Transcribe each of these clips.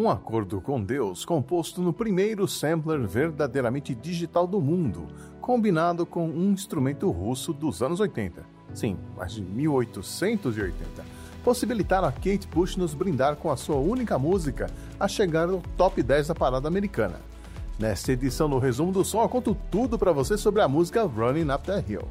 Um Acordo com Deus, composto no primeiro sampler verdadeiramente digital do mundo, combinado com um instrumento russo dos anos 80. Sim, mais de 1880. Possibilitaram a Kate Bush nos brindar com a sua única música a chegar ao top 10 da parada americana. Nesta edição do Resumo do Som, eu conto tudo para você sobre a música Running Up That Hill.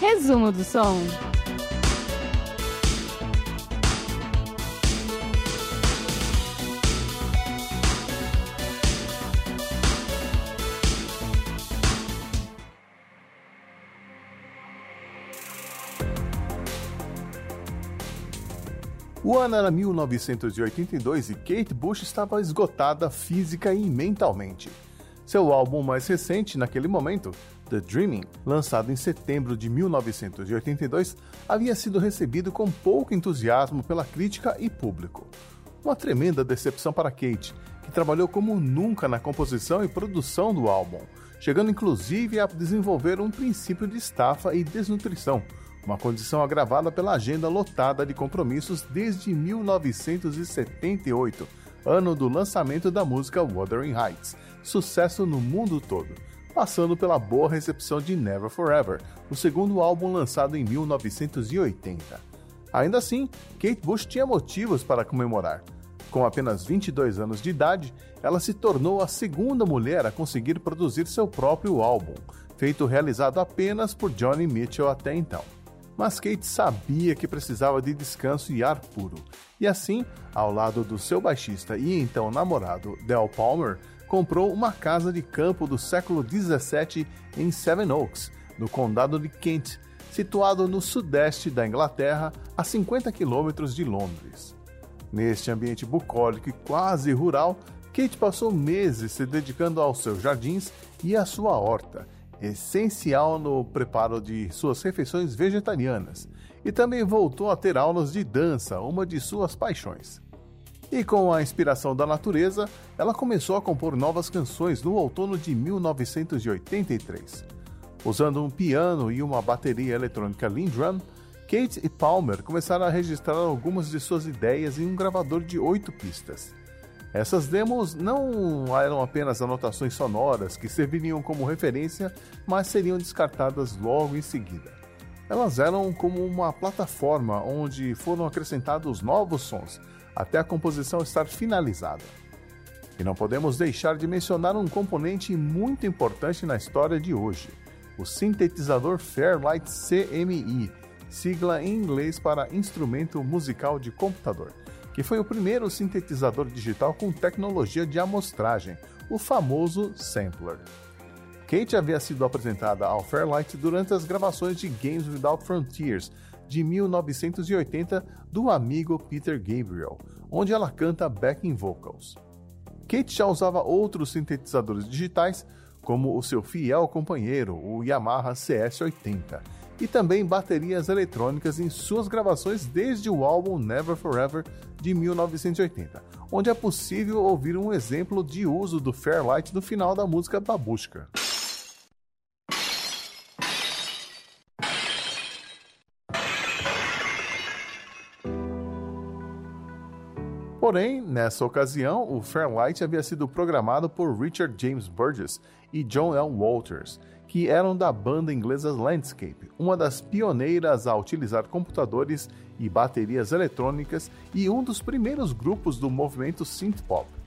Resumo do som. O ano era 1982 e Kate Bush estava esgotada física e mentalmente. Seu álbum mais recente naquele momento, The Dreaming, lançado em setembro de 1982, havia sido recebido com pouco entusiasmo pela crítica e público. Uma tremenda decepção para Kate, que trabalhou como nunca na composição e produção do álbum, chegando inclusive a desenvolver um princípio de estafa e desnutrição, uma condição agravada pela agenda lotada de compromissos desde 1978, ano do lançamento da música Wuthering Heights, sucesso no mundo todo, passando pela boa recepção de Never Forever, o segundo álbum lançado em 1980. Ainda assim, Kate Bush tinha motivos para comemorar. Com apenas 22 anos de idade, ela se tornou a segunda mulher a conseguir produzir seu próprio álbum, feito realizado apenas por Johnny Mitchell até então. Mas Kate sabia que precisava de descanso e ar puro, e assim, ao lado do seu baixista e então namorado Del Palmer, comprou uma casa de campo do século 17 em Seven Oaks, no condado de Kent, situado no sudeste da Inglaterra, a 50 quilômetros de Londres. Neste ambiente bucólico e quase rural, Kate passou meses se dedicando aos seus jardins e à sua horta, essencial no preparo de suas refeições vegetarianas, e também voltou a ter aulas de dança, uma de suas paixões. E com a inspiração da natureza, ela começou a compor novas canções no outono de 1983. Usando um piano e uma bateria eletrônica Lindrum, Kate e Palmer começaram a registrar algumas de suas ideias em um gravador de oito pistas. Essas demos não eram apenas anotações sonoras que serviriam como referência, mas seriam descartadas logo em seguida. Elas eram como uma plataforma onde foram acrescentados novos sons, até a composição estar finalizada. E não podemos deixar de mencionar um componente muito importante na história de hoje: o sintetizador Fairlight CMI, sigla em inglês para Instrumento Musical de Computador, que foi o primeiro sintetizador digital com tecnologia de amostragem, o famoso sampler. Kate havia sido apresentada ao Fairlight durante as gravações de Games Without Frontiers, de 1980 do amigo Peter Gabriel, onde ela canta backing vocals. Kate já usava outros sintetizadores digitais, como o seu fiel companheiro, o Yamaha CS80, e também baterias eletrônicas em suas gravações desde o álbum Never Forever de 1980, onde é possível ouvir um exemplo de uso do Fairlight no final da música Babushka. Porém, nessa ocasião, o Fairlight havia sido programado por Richard James Burgess e John L. Walters, que eram da banda inglesa Landscape, uma das pioneiras a utilizar computadores e baterias eletrônicas e um dos primeiros grupos do movimento synth-pop.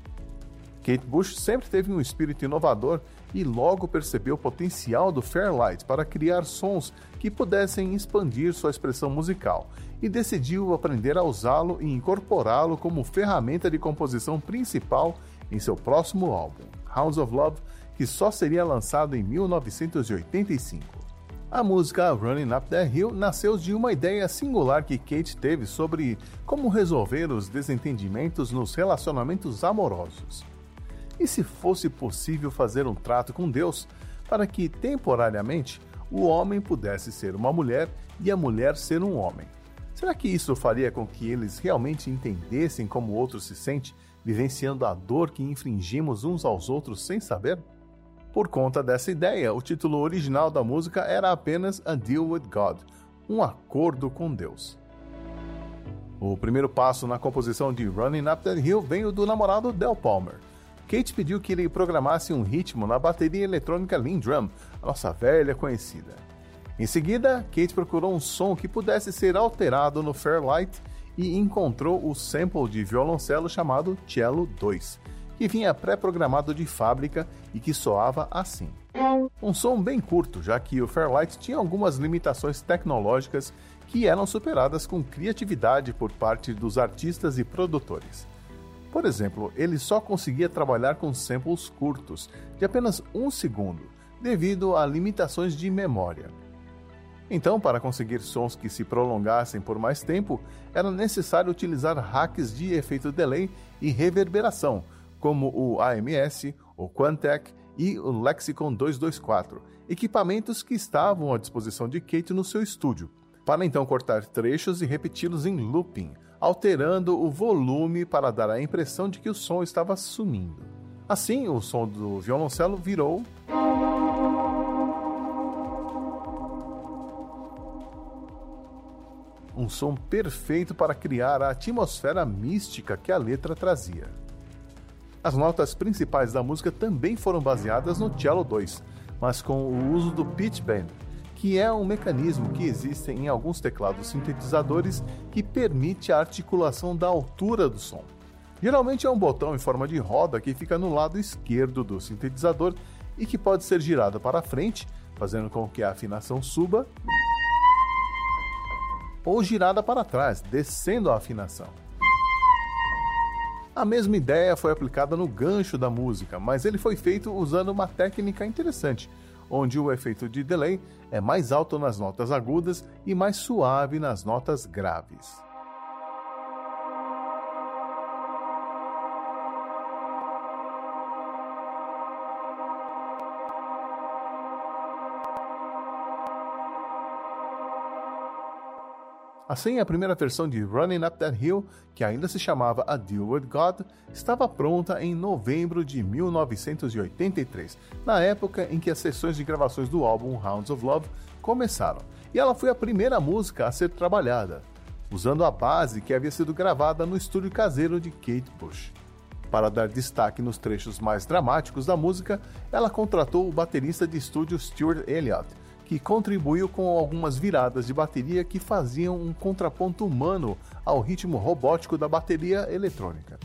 Kate Bush sempre teve um espírito inovador e logo percebeu o potencial do Fairlight para criar sons que pudessem expandir sua expressão musical e decidiu aprender a usá-lo e incorporá-lo como ferramenta de composição principal em seu próximo álbum, Hounds of Love, que só seria lançado em 1985. A música Running Up That Hill nasceu de uma ideia singular que Kate teve sobre como resolver os desentendimentos nos relacionamentos amorosos. E se fosse possível fazer um trato com Deus para que, temporariamente, o homem pudesse ser uma mulher e a mulher ser um homem? Será que isso faria com que eles realmente entendessem como o outro se sente, vivenciando a dor que infringimos uns aos outros sem saber? Por conta dessa ideia, o título original da música era apenas A Deal with God, um acordo com Deus. O primeiro passo na composição de Running Up That Hill veio do namorado Del Palmer. Kate pediu que ele programasse um ritmo na bateria eletrônica Lindrum, a nossa velha conhecida. Em seguida, Kate procurou um som que pudesse ser alterado no Fairlight e encontrou o sample de violoncelo chamado Cello 2, que vinha pré-programado de fábrica e que soava assim. Um som bem curto, já que o Fairlight tinha algumas limitações tecnológicas que eram superadas com criatividade por parte dos artistas e produtores. Por exemplo, ele só conseguia trabalhar com samples curtos, de apenas um segundo, devido a limitações de memória. Então, para conseguir sons que se prolongassem por mais tempo, era necessário utilizar hacks de efeito delay e reverberação, como o AMS, o Quantec e o Lexicon 224, equipamentos que estavam à disposição de Kate no seu estúdio, para então cortar trechos e repeti-los em looping, alterando o volume para dar a impressão de que o som estava sumindo. Assim, o som do violoncelo virou um som perfeito para criar a atmosfera mística que a letra trazia. As notas principais da música também foram baseadas no Cello 2, mas com o uso do pitch bend, que é um mecanismo que existe em alguns teclados sintetizadores que permite a articulação da altura do som. Geralmente é um botão em forma de roda que fica no lado esquerdo do sintetizador e que pode ser girado para frente, fazendo com que a afinação suba, ou girada para trás, descendo a afinação. A mesma ideia foi aplicada no gancho da música, mas ele foi feito usando uma técnica interessante, onde o efeito de delay é mais alto nas notas agudas e mais suave nas notas graves. Assim, a primeira versão de Running Up That Hill, que ainda se chamava A Deal With God, estava pronta em novembro de 1983, na época em que as sessões de gravações do álbum Hounds of Love começaram, e ela foi a primeira música a ser trabalhada, usando a base que havia sido gravada no estúdio caseiro de Kate Bush. Para dar destaque nos trechos mais dramáticos da música, ela contratou o baterista de estúdio Stuart Elliott, que contribuiu com algumas viradas de bateria que faziam um contraponto humano ao ritmo robótico da bateria eletrônica.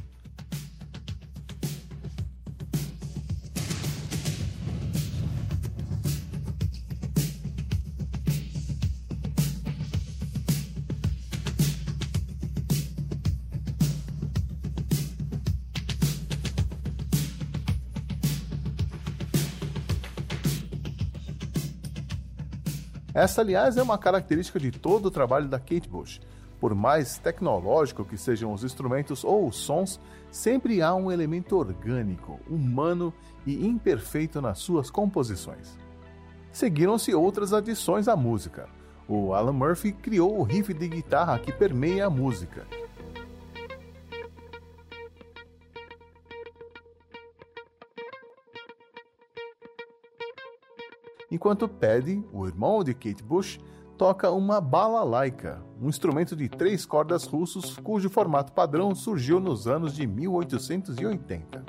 Essa, aliás, é uma característica de todo o trabalho da Kate Bush. Por mais tecnológico que sejam os instrumentos ou os sons, sempre há um elemento orgânico, humano e imperfeito nas suas composições. Seguiram-se outras adições à música. O Alan Murphy criou o riff de guitarra que permeia a música, enquanto Paddy, o irmão de Kate Bush, toca uma balalaika, um instrumento de três cordas russos cujo formato padrão surgiu nos anos de 1880.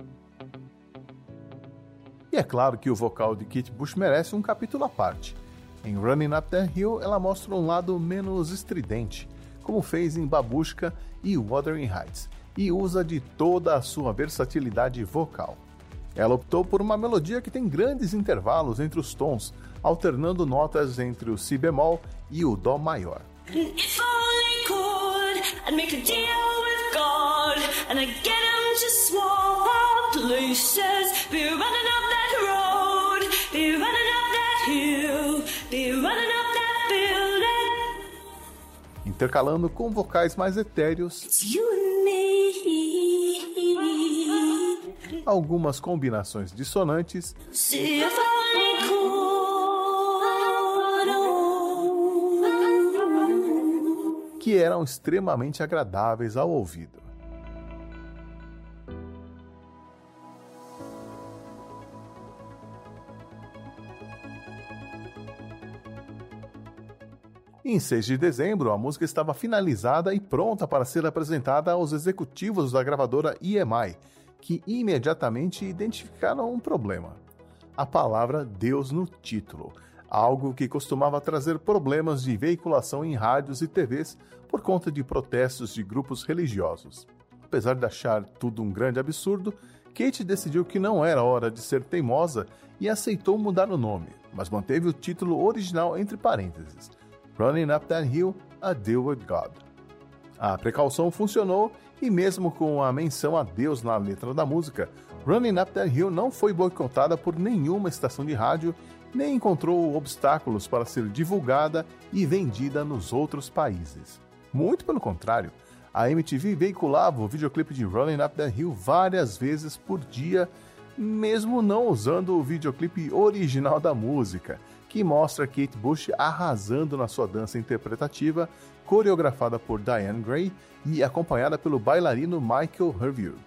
E é claro que o vocal de Kate Bush merece um capítulo à parte. Em Running Up the Hill, ela mostra um lado menos estridente, como fez em Babushka e Wuthering Heights, e usa de toda a sua versatilidade vocal. Ela optou por uma melodia que tem grandes intervalos entre os tons, alternando notas entre o si bemol e o dó maior. Intercalando com vocais mais etéreos algumas combinações dissonantes que eram extremamente agradáveis ao ouvido. Em 6 de dezembro, a música estava finalizada e pronta para ser apresentada aos executivos da gravadora EMI, que imediatamente identificaram um problema: a palavra Deus no título, algo que costumava trazer problemas de veiculação em rádios e TVs por conta de protestos de grupos religiosos. Apesar de achar tudo um grande absurdo, Kate decidiu que não era hora de ser teimosa e aceitou mudar o nome, mas manteve o título original entre parênteses: Running Up That Hill, A Deal with God. A precaução funcionou e, mesmo com a menção a Deus na letra da música, Running Up That Hill não foi boicotada por nenhuma estação de rádio nem encontrou obstáculos para ser divulgada e vendida nos outros países. Muito pelo contrário, a MTV veiculava o videoclipe de Running Up That Hill várias vezes por dia, mesmo não usando o videoclipe original da música, que mostra Kate Bush arrasando na sua dança interpretativa, coreografada por Diane Gray e acompanhada pelo bailarino Michael Hervieux.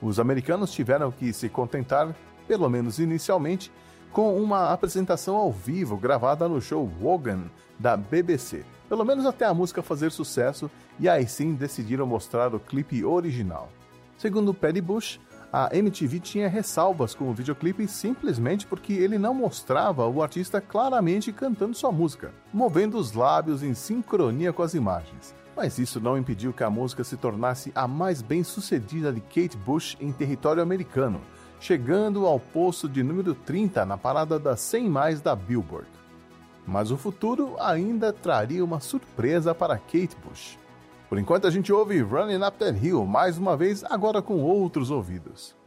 Os americanos tiveram que se contentar, pelo menos inicialmente, com uma apresentação ao vivo gravada no show Wogan da BBC, pelo menos até a música fazer sucesso, e aí sim decidiram mostrar o clipe original. Segundo Paddy Bush, a MTV tinha ressalvas com o videoclipe simplesmente porque ele não mostrava o artista claramente cantando sua música, movendo os lábios em sincronia com as imagens. Mas isso não impediu que a música se tornasse a mais bem sucedida de Kate Bush em território americano, chegando ao posto de número 30 na parada das 100 mais da Billboard. Mas o futuro ainda traria uma surpresa para Kate Bush. Por enquanto a gente ouve Running Up That Hill mais uma vez, agora com outros ouvidos.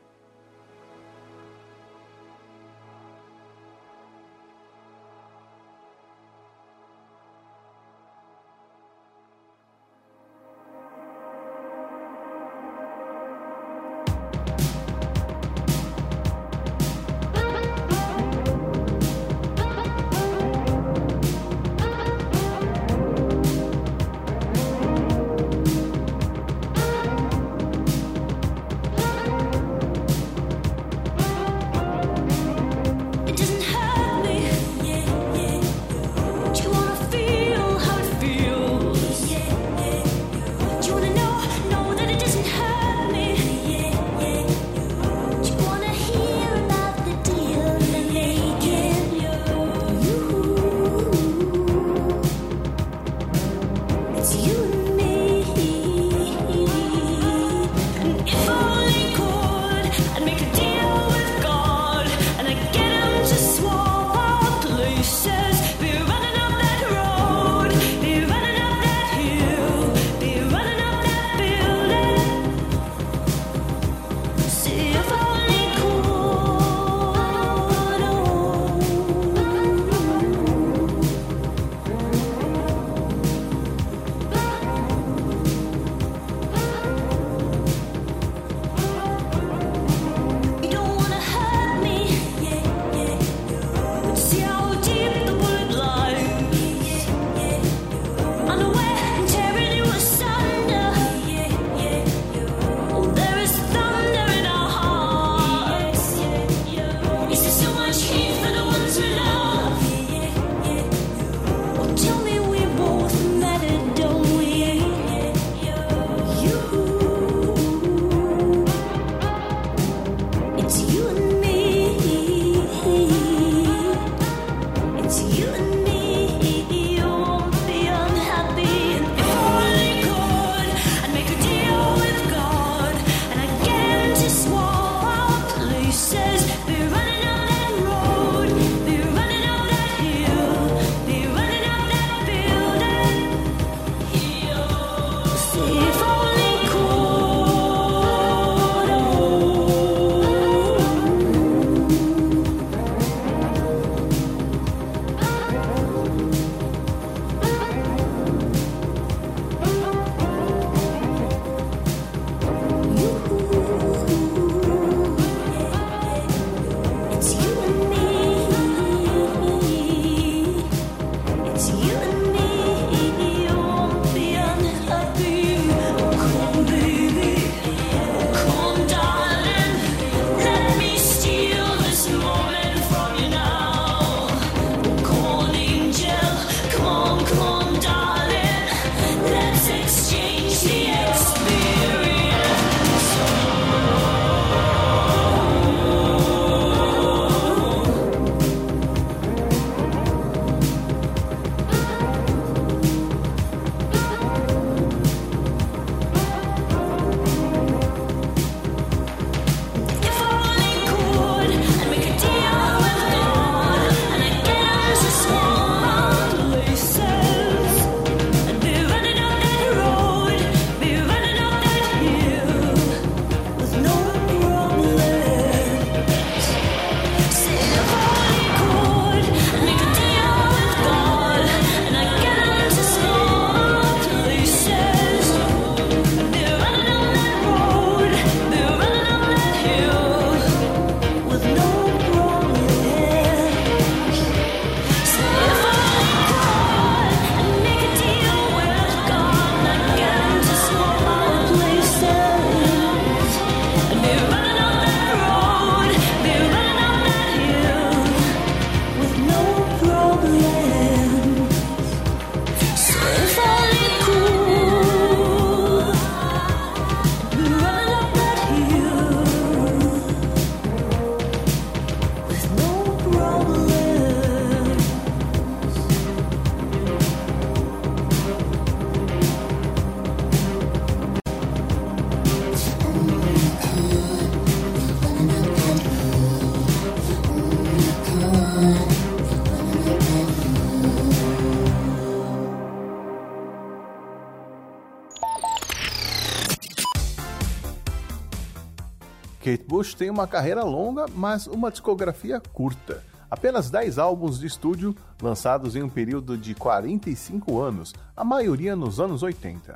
Tem uma carreira longa, mas uma discografia curta. Apenas 10 álbuns de estúdio lançados em um período de 45 anos, a maioria nos anos 80.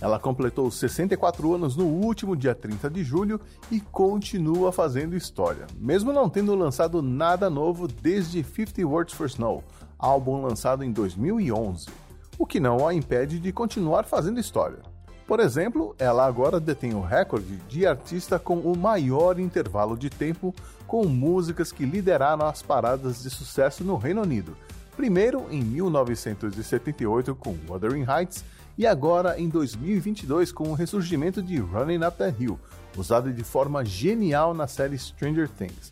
Ela completou 64 anos no último dia 30 de julho e continua fazendo história, mesmo não tendo lançado nada novo desde 50 Words for Snow, álbum lançado em 2011, o que não a impede de continuar fazendo história. Por exemplo, ela agora detém o recorde de artista com o maior intervalo de tempo com músicas que lideraram as paradas de sucesso no Reino Unido. Primeiro em 1978 com Wuthering Heights e agora em 2022 com o ressurgimento de Running Up the Hill, usado de forma genial na série Stranger Things.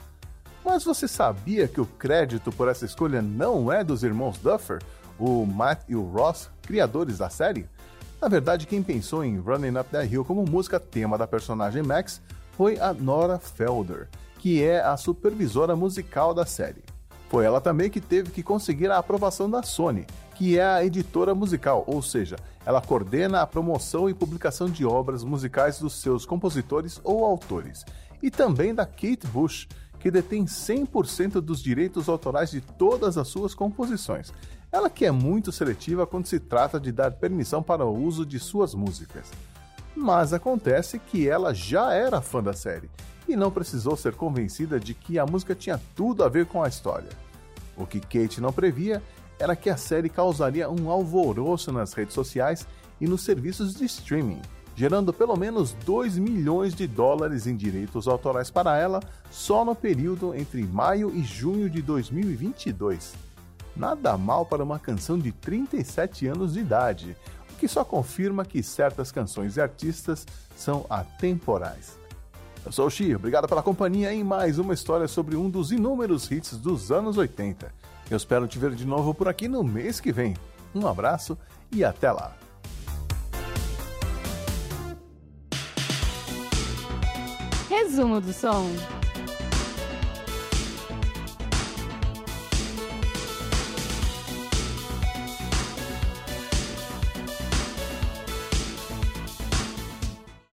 Mas você sabia que o crédito por essa escolha não é dos irmãos Duffer, o Matt e o Ross, criadores da série? Na verdade, quem pensou em Running Up That Hill como música tema da personagem Max foi a Nora Felder, que é a supervisora musical da série. Foi ela também que teve que conseguir a aprovação da Sony, que é a editora musical, ou seja, ela coordena a promoção e publicação de obras musicais dos seus compositores ou autores, e também da Kate Bush, que detém 100% dos direitos autorais de todas as suas composições. Ela que é muito seletiva quando se trata de dar permissão para o uso de suas músicas. Mas acontece que ela já era fã da série e não precisou ser convencida de que a música tinha tudo a ver com a história. O que Kate não previa era que a série causaria um alvoroço nas redes sociais e nos serviços de streaming gerando pelo menos 2 milhões de dólares em direitos autorais para ela só no período entre maio e junho de 2022. Nada mal para uma canção de 37 anos de idade, o que só confirma que certas canções e artistas são atemporais. Eu sou o Xi, obrigado pela companhia em mais uma história sobre um dos inúmeros hits dos anos 80. Eu espero te ver de novo por aqui no mês que vem. Um abraço e até lá! Resumo do som.